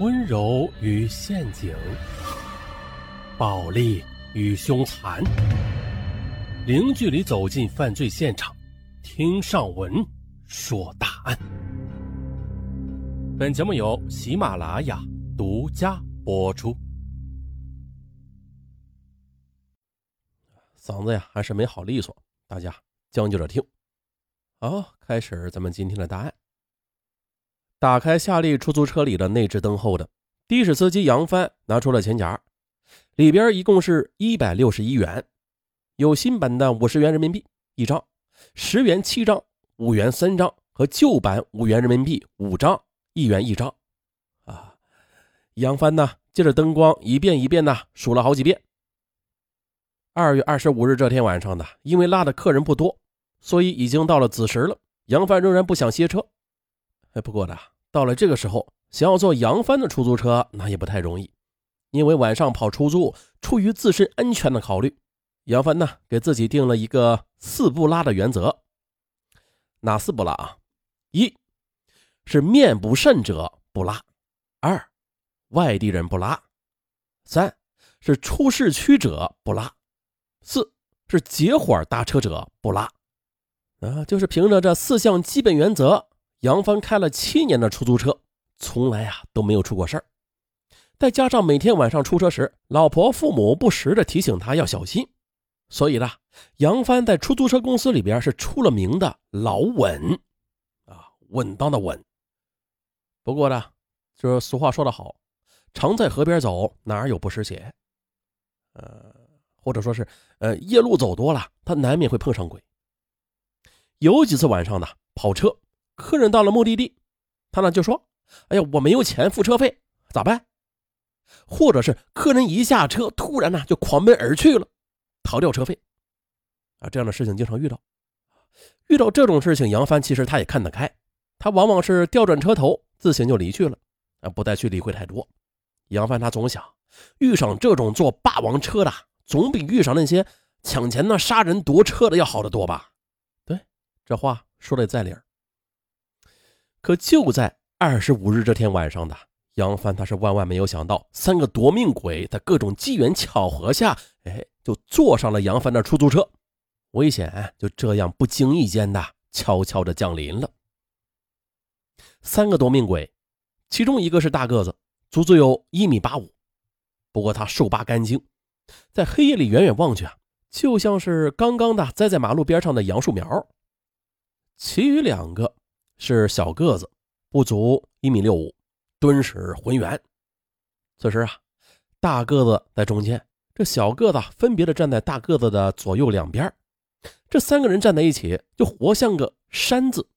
温柔与陷阱，暴力与凶残，零距离走进犯罪现场，听上文说大案。本节目由喜马拉雅独家播出。嗓子呀还是没好利索，大家将就着听。好，开始咱们今天的答案。打开夏利出租车里的内置灯后的的士司机杨帆拿出了钱夹，里边一共是一百六十一元，有新版的五十元人民币一张，十元七张，五元三张和旧版五元人民币五张，一元一张。啊，杨帆呢，借着灯光一遍一遍的数了好几遍。二月二十五日这天晚上呢，因为拉的客人不多，所以已经到了子时了。杨帆仍然不想歇车。不过呢，到了这个时候，想要坐杨帆的出租车，那也不太容易，因为晚上跑出租，出于自身安全的考虑，杨帆呢给自己定了一个四不拉的原则。哪四不拉啊？一是面不甚者不拉；二，外地人不拉；三是出市区者不拉；四是结伙搭车者不拉。啊，就是凭着这四项基本原则。杨帆开了七年的出租车，从来啊都没有出过事儿。再加上每天晚上出车时，老婆父母不时的提醒他要小心，所以呢，杨帆在出租车公司里边是出了名的老稳，啊，稳当的稳。不过呢，就是俗话说得好，常在河边走，哪有不湿鞋？呃，或者说是，呃，夜路走多了，他难免会碰上鬼。有几次晚上呢，跑车。客人到了目的地，他呢就说：“哎呀，我没有钱付车费，咋办？”或者是客人一下车，突然呢就狂奔而去了，逃掉车费。啊，这样的事情经常遇到。遇到这种事情，杨帆其实他也看得开，他往往是调转车头，自行就离去了，啊，不再去理会太多。杨帆他总想，遇上这种坐霸王车的，总比遇上那些抢钱的、杀人夺车的要好得多吧？对，这话说的在理儿。可就在二十五日这天晚上的杨帆，他是万万没有想到，三个夺命鬼在各种机缘巧合下，哎，就坐上了杨帆的出租车，危险就这样不经意间的悄悄的降临了。三个夺命鬼，其中一个是大个子，足足有一米八五，不过他瘦拔干净，在黑夜里远远望去啊，就像是刚刚的栽在马路边上的杨树苗。其余两个。是小个子，不足一米六五，敦实浑圆。此时啊，大个子在中间，这小个子分别的站在大个子的左右两边。这三个人站在一起，就活像个山字。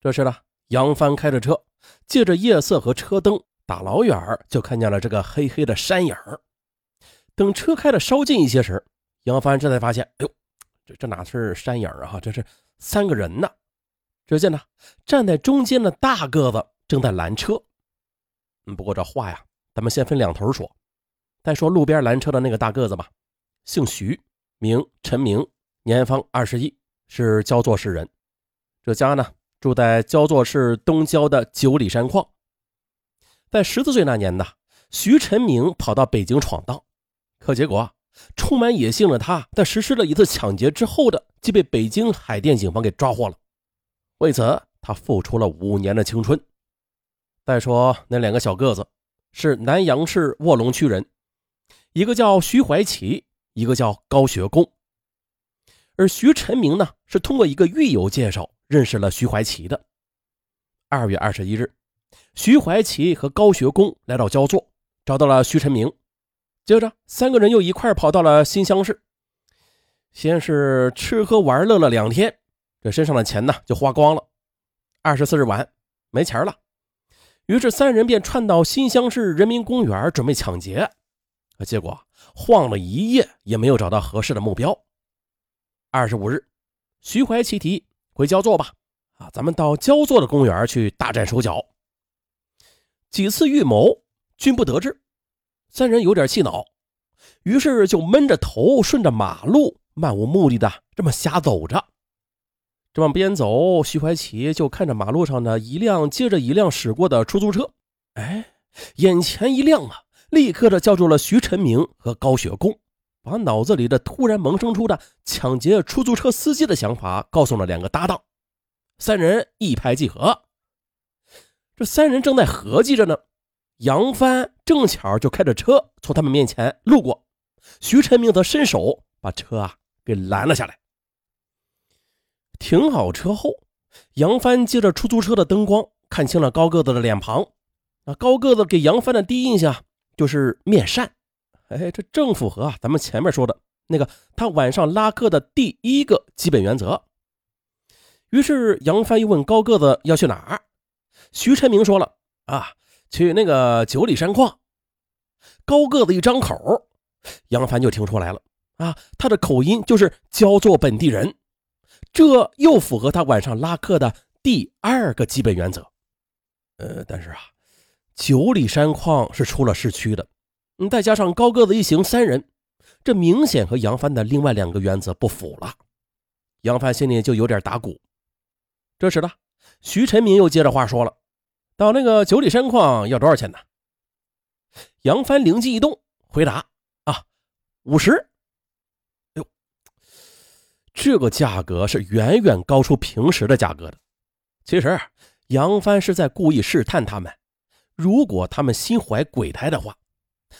这时呢，杨帆开着车，借着夜色和车灯，大老远就看见了这个黑黑的山影等车开的稍近一些时，杨帆这才发现，哎呦，这这哪是山影啊？这是三个人呢。只见呢，站在中间的大个子正在拦车。嗯，不过这话呀，咱们先分两头说。再说路边拦车的那个大个子吧，姓徐，名陈明，年方二十一，是焦作市人。这家呢，住在焦作市东郊的九里山矿。在十四岁那年呢，徐陈明跑到北京闯荡，可结果充满野性的他，在实施了一次抢劫之后的，即被北京海淀警方给抓获了。为此，他付出了五年的青春。再说那两个小个子，是南阳市卧龙区人，一个叫徐怀奇，一个叫高学功。而徐晨明呢，是通过一个狱友介绍认识了徐怀奇的。二月二十一日，徐怀奇和高学功来到焦作，找到了徐晨明。接着，三个人又一块跑到了新乡市，先是吃喝玩乐了两天。这身上的钱呢，就花光了。二十四日晚，没钱了，于是三人便窜到新乡市人民公园准备抢劫。可结果晃了一夜也没有找到合适的目标。二十五日，徐怀奇提回焦作吧，啊，咱们到焦作的公园去大展手脚。几次预谋均不得志，三人有点气恼，于是就闷着头顺着马路漫无目的的这么瞎走着。这往边走，徐怀奇就看着马路上的一辆接着一辆驶过的出租车，哎，眼前一亮啊，立刻的叫住了徐晨明和高雪宫，把脑子里的突然萌生出的抢劫出租车司机的想法告诉了两个搭档。三人一拍即合。这三人正在合计着呢，杨帆正巧就开着车从他们面前路过，徐晨明则伸手把车啊给拦了下来。停好车后，杨帆借着出租车的灯光看清了高个子的脸庞。那高个子给杨帆的第一印象就是面善，哎，这正符合啊咱们前面说的那个他晚上拉客的第一个基本原则。于是杨帆又问高个子要去哪儿，徐成明说了啊，去那个九里山矿。高个子一张口，杨帆就听出来了啊，他的口音就是焦作本地人，这又符合他晚上拉客的第二个基本原则。呃，但是啊。九里山矿是出了市区的，嗯，再加上高个子一行三人，这明显和杨帆的另外两个原则不符了。杨帆心里就有点打鼓。这时呢，徐成明又接着话说了：“到那个九里山矿要多少钱呢？”杨帆灵机一动，回答：“啊，五十。”这个价格是远远高出平时的价格的。其实杨帆是在故意试探他们。如果他们心怀鬼胎的话，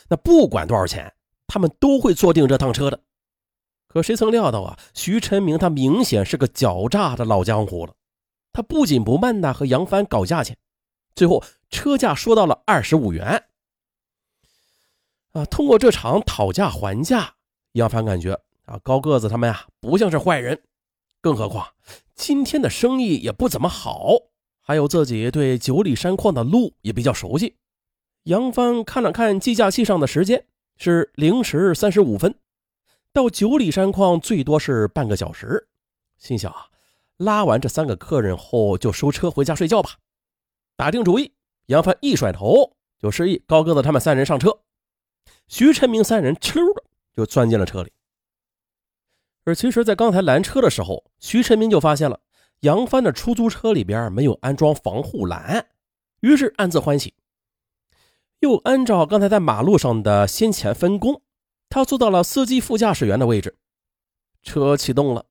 那不管多少钱，他们都会坐定这趟车的。可谁曾料到啊，徐晨明他明显是个狡诈的老江湖了。他不紧不慢的和杨帆搞价钱，最后车价说到了二十五元。啊，通过这场讨价还价，杨帆感觉啊，高个子他们呀不像是坏人，更何况今天的生意也不怎么好。还有自己对九里山矿的路也比较熟悉。杨帆看了看计价器上的时间，是零时三十五分，到九里山矿最多是半个小时。心想啊，拉完这三个客人后就收车回家睡觉吧。打定主意，杨帆一甩头就示意高个子他们三人上车。徐成明三人哧溜的就钻进了车里。而其实，在刚才拦车的时候，徐晨明就发现了。杨帆的出租车里边没有安装防护栏，于是暗自欢喜。又按照刚才在马路上的先前分工，他坐到了司机副驾驶员的位置。车启动了，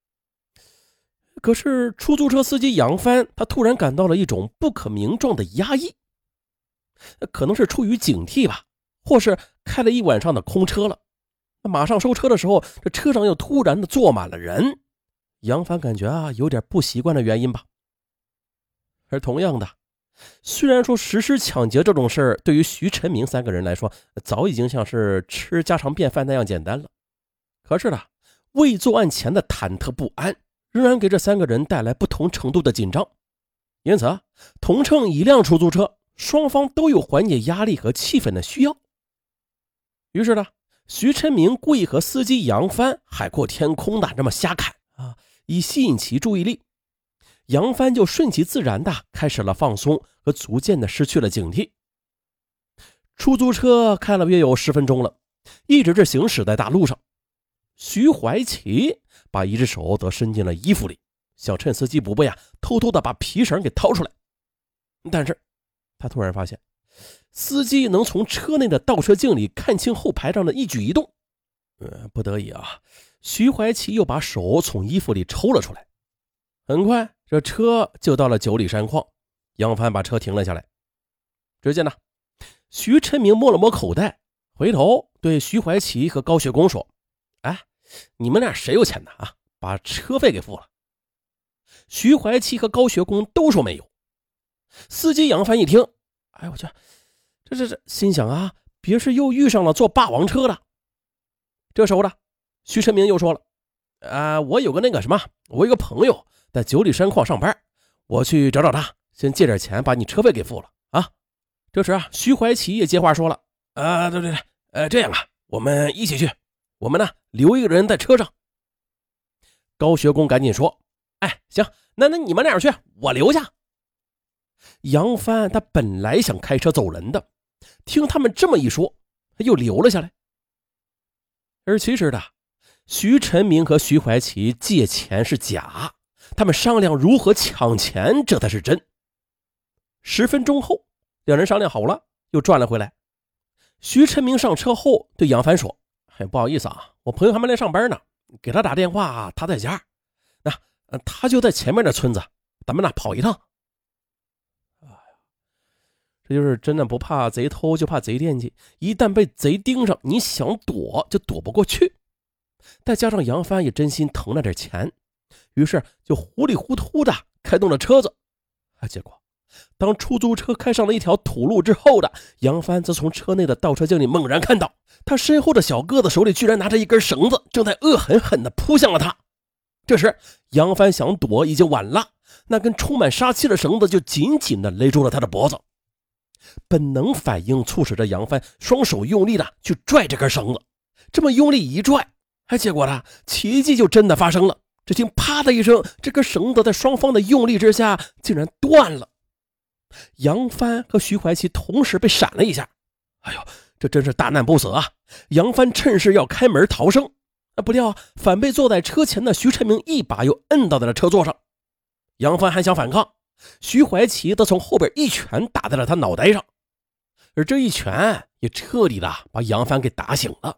可是出租车司机杨帆他突然感到了一种不可名状的压抑，可能是出于警惕吧，或是开了一晚上的空车了。那马上收车的时候，这车上又突然的坐满了人。杨帆感觉啊，有点不习惯的原因吧。而同样的，虽然说实施抢劫这种事儿，对于徐成明三个人来说，早已经像是吃家常便饭那样简单了。可是呢，未作案前的忐忑不安，仍然给这三个人带来不同程度的紧张。因此，同乘一辆出租车，双方都有缓解压力和气氛的需要。于是呢，徐晨明故意和司机杨帆海阔天空的这么瞎侃啊。以吸引其注意力，杨帆就顺其自然的开始了放松和逐渐的失去了警惕。出租车开了约有十分钟了，一直是行驶在大路上。徐怀奇把一只手则伸进了衣服里，想趁司机不备啊，偷偷的把皮绳给掏出来。但是，他突然发现，司机能从车内的倒车镜里看清后排上的一举一动。呃，不得已啊。徐怀奇又把手从衣服里抽了出来，很快这车就到了九里山矿。杨帆把车停了下来，只见呢，徐晨明摸了摸口袋，回头对徐怀奇和高雪公说：“哎，你们俩谁有钱呢？啊，把车费给付了。”徐怀奇和高学工都说没有。司机杨帆一听，哎我去，这这这，心想啊，别是又遇上了坐霸王车的。这时候呢。徐成明又说了：“啊，我有个那个什么，我有个朋友在九里山矿上班，我去找找他，先借点钱把你车费给付了啊。”这时啊，徐怀奇也接话说了：“啊，对对对，呃，这样啊，我们一起去，我们呢留一个人在车上。”高学工赶紧说：“哎，行，那那你们俩去，我留下。”杨帆他本来想开车走人的，听他们这么一说，又留了下来。而其实的。徐晨明和徐怀奇借钱是假，他们商量如何抢钱，这才是真。十分钟后，两人商量好了，又转了回来。徐晨明上车后对杨帆说：“哎，不好意思啊，我朋友还没来上班呢，给他打电话，他在家。那他就在前面的村子，咱们呢跑一趟。”就是真的不怕贼偷，就怕贼惦记。一旦被贼盯上，你想躲就躲不过去。再加上杨帆也真心疼那点钱，于是就糊里糊涂的开动了车子。啊，结果当出租车开上了一条土路之后的杨帆，则从车内的倒车镜里猛然看到，他身后的小个子手里居然拿着一根绳子，正在恶狠狠地扑向了他。这时，杨帆想躲已经晚了，那根充满杀气的绳子就紧紧地勒住了他的脖子。本能反应促使着杨帆双手用力的去拽这根绳子，这么用力一拽。哎，结果呢？奇迹就真的发生了。只听“啪”的一声，这根绳子在双方的用力之下，竟然断了。杨帆和徐怀奇同时被闪了一下。哎呦，这真是大难不死啊！杨帆趁势要开门逃生，啊，不料反被坐在车前的徐成明一把又摁倒在了车座上。杨帆还想反抗，徐怀奇则从后边一拳打在了他脑袋上，而这一拳也彻底的把杨帆给打醒了。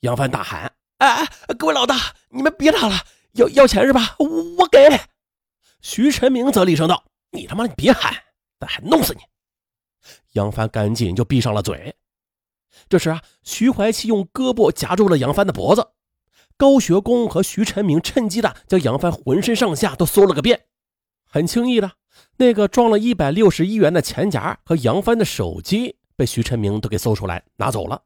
杨帆大喊。哎哎，各位老大，你们别打了，要要钱是吧？我给。徐晨明则厉声道：“你他妈，你别喊，咱还弄死你！”杨帆赶紧就闭上了嘴。这时啊，徐怀奇用胳膊夹住了杨帆的脖子，高学工和徐晨明趁机的将杨帆浑身上下都搜了个遍。很轻易的，那个装了一百六十一元的钱夹和杨帆的手机被徐成明都给搜出来拿走了。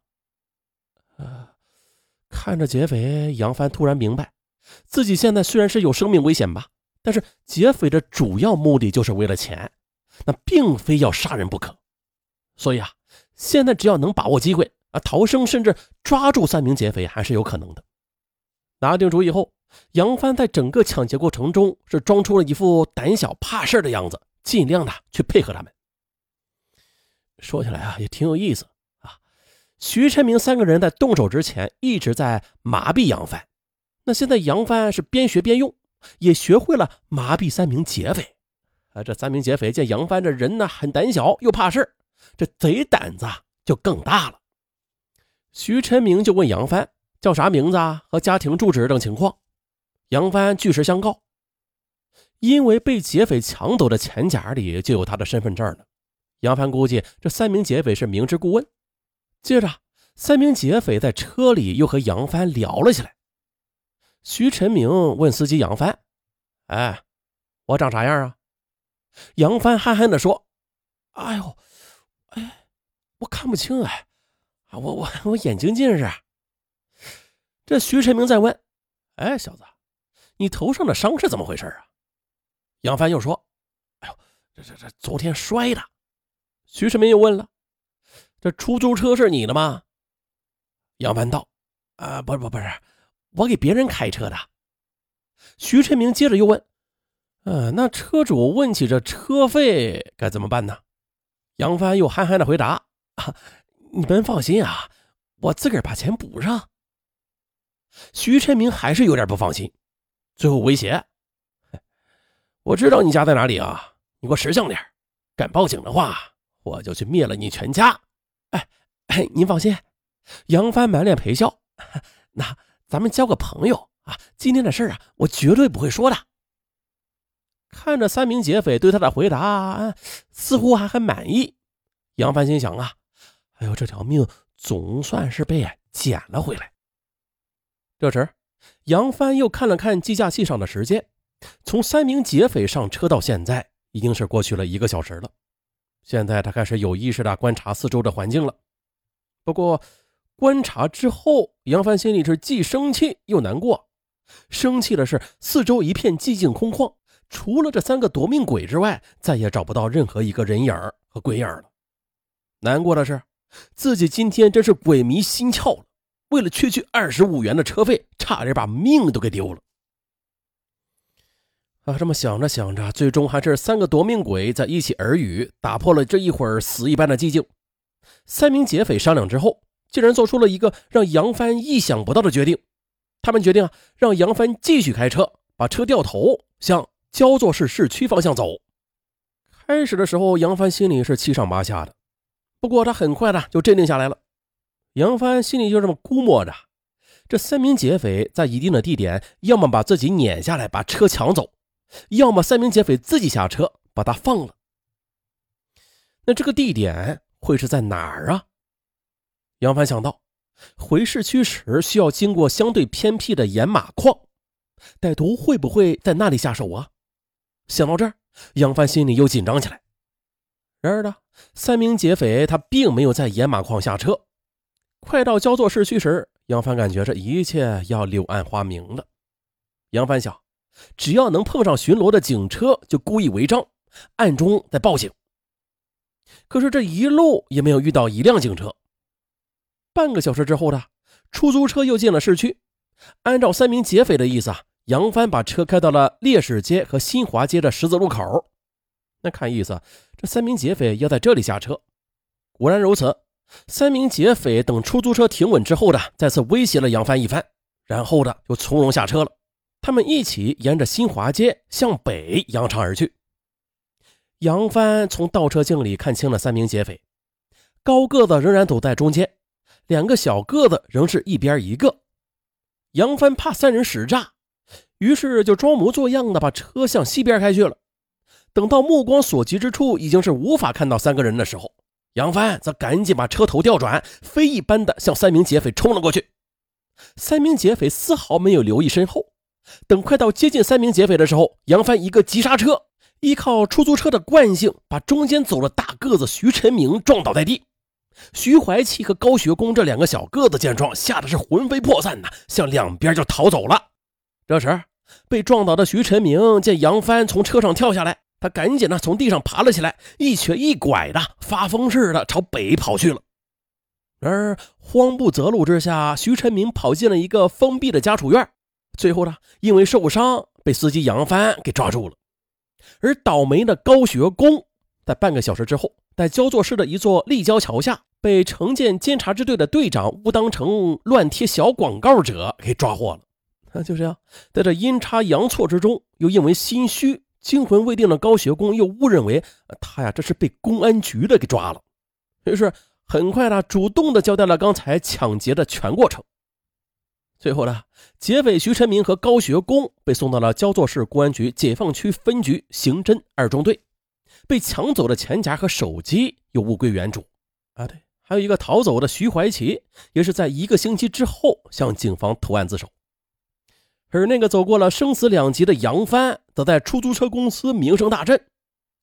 看着劫匪，杨帆突然明白，自己现在虽然是有生命危险吧，但是劫匪的主要目的就是为了钱，那并非要杀人不可。所以啊，现在只要能把握机会啊，逃生甚至抓住三名劫匪还是有可能的。拿定主意后，杨帆在整个抢劫过程中是装出了一副胆小怕事的样子，尽量的去配合他们。说起来啊，也挺有意思啊。徐晨明三个人在动手之前一直在麻痹杨帆，那现在杨帆是边学边用，也学会了麻痹三名劫匪。啊，这三名劫匪见杨帆这人呢很胆小又怕事这贼胆子就更大了。徐晨明就问杨帆叫啥名字啊和家庭住址等情况，杨帆据实相告，因为被劫匪抢走的钱夹里就有他的身份证呢。杨帆估计这三名劫匪是明知故问。接着，三名劫匪在车里又和杨帆聊了起来。徐晨明问司机杨帆：“哎，我长啥样啊？”杨帆憨憨地说：“哎呦，哎，我看不清哎，啊，我我我眼睛近视。”这徐晨明再问：“哎，小子，你头上的伤是怎么回事啊？”杨帆又说：“哎呦，这这这昨天摔的。”徐成明又问了。这出租车是你的吗？杨帆道：“啊，不不不是，我给别人开车的。”徐成明接着又问：“呃，那车主问起这车费该怎么办呢？”杨帆又憨憨的回答：“啊，你们放心啊，我自个儿把钱补上。”徐成明还是有点不放心，最后威胁：“我知道你家在哪里啊，你给我识相点，敢报警的话，我就去灭了你全家。”哎哎，您放心，杨帆满脸陪笑。那咱们交个朋友啊，今天的事啊，我绝对不会说的。看着三名劫匪对他的回答，似乎还很满意。杨帆心想啊，哎呦，这条命总算是被捡了回来。这时，杨帆又看了看计价器上的时间，从三名劫匪上车到现在，已经是过去了一个小时了。现在他开始有意识的观察四周的环境了。不过，观察之后，杨帆心里是既生气又难过。生气的是，四周一片寂静空旷，除了这三个夺命鬼之外，再也找不到任何一个人影和鬼影了。难过的是，自己今天真是鬼迷心窍了，为了区区二十五元的车费，差点把命都给丢了。啊，这么想着想着，最终还是三个夺命鬼在一起耳语，打破了这一会儿死一般的寂静。三名劫匪商量之后，竟然做出了一个让杨帆意想不到的决定。他们决定啊，让杨帆继续开车，把车掉头向焦作市市区方向走。开始的时候，杨帆心里是七上八下的，不过他很快的就镇定下来了。杨帆心里就这么估摸着：这三名劫匪在一定的地点，要么把自己撵下来把车抢走，要么三名劫匪自己下车把他放了。那这个地点会是在哪儿啊？杨帆想到，回市区时需要经过相对偏僻的盐马矿，歹徒会不会在那里下手啊？想到这儿，杨帆心里又紧张起来。然而呢，三名劫匪他并没有在盐马矿下车。快到焦作市区时，杨帆感觉这一切要柳暗花明了。杨帆想，只要能碰上巡逻的警车，就故意违章，暗中在报警。可是这一路也没有遇到一辆警车。半个小时之后呢，出租车又进了市区。按照三名劫匪的意思啊，杨帆把车开到了烈士街和新华街的十字路口。那看意思，这三名劫匪要在这里下车。果然如此。三名劫匪等出租车停稳之后的，再次威胁了杨帆一番，然后的就从容下车了。他们一起沿着新华街向北扬长而去。杨帆从倒车镜里看清了三名劫匪，高个子仍然走在中间，两个小个子仍是一边一个。杨帆怕三人使诈，于是就装模作样的把车向西边开去了。等到目光所及之处已经是无法看到三个人的时候。杨帆则赶紧把车头调转，飞一般的向三名劫匪冲了过去。三名劫匪丝毫没有留意身后，等快到接近三名劫匪的时候，杨帆一个急刹车，依靠出租车的惯性，把中间走了大个子徐晨明撞倒在地。徐怀奇和高学工这两个小个子见状，吓得是魂飞魄散呐，向两边就逃走了。这时，被撞倒的徐晨明见杨帆从车上跳下来。他赶紧呢从地上爬了起来，一瘸一拐的发疯似的朝北跑去了。而慌不择路之下，徐晨明跑进了一个封闭的家属院，最后呢因为受伤被司机杨帆给抓住了。而倒霉的高学工在半个小时之后，在焦作市的一座立交桥下，被城建监察支队的队长误当成乱贴小广告者给抓获了。那 就这样，在这阴差阳错之中，又因为心虚。惊魂未定的高学工又误认为他呀，这是被公安局的给抓了，于是很快呢主动的交代了刚才抢劫的全过程。最后呢，劫匪徐晨明和高学工被送到了焦作市公安局解放区分局刑侦二中队，被抢走的钱夹和手机又物归原主。啊，对，还有一个逃走的徐怀奇，也是在一个星期之后向警方投案自首。而那个走过了生死两极的杨帆，则在出租车公司名声大振。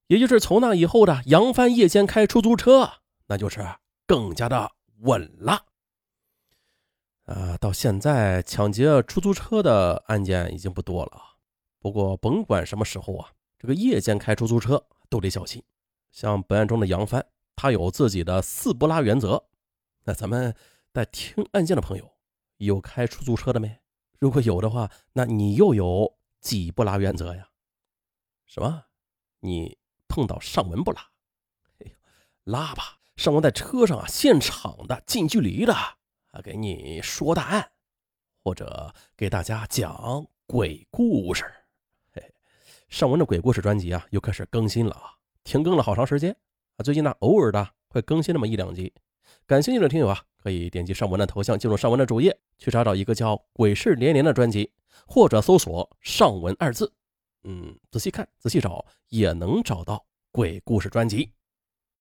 也就是从那以后的杨帆夜间开出租车，那就是更加的稳了。啊，到现在抢劫出租车的案件已经不多了啊。不过甭管什么时候啊，这个夜间开出租车都得小心。像本案中的杨帆，他有自己的四不拉原则。那咱们在听案件的朋友，有开出租车的没？如果有的话，那你又有几不拉原则呀？什么？你碰到尚文不拉？哎呦，拉吧！尚文在车上啊，现场的、近距离的啊，给你说大案，或者给大家讲鬼故事。嘿，尚文的鬼故事专辑啊，又开始更新了啊，停更了好长时间啊。最近呢，偶尔的会更新那么一两集。感兴趣的听友啊，可以点击上文的头像，进入上文的主页，去查找一个叫《鬼事连连》的专辑，或者搜索“上文”二字，嗯，仔细看，仔细找，也能找到鬼故事专辑。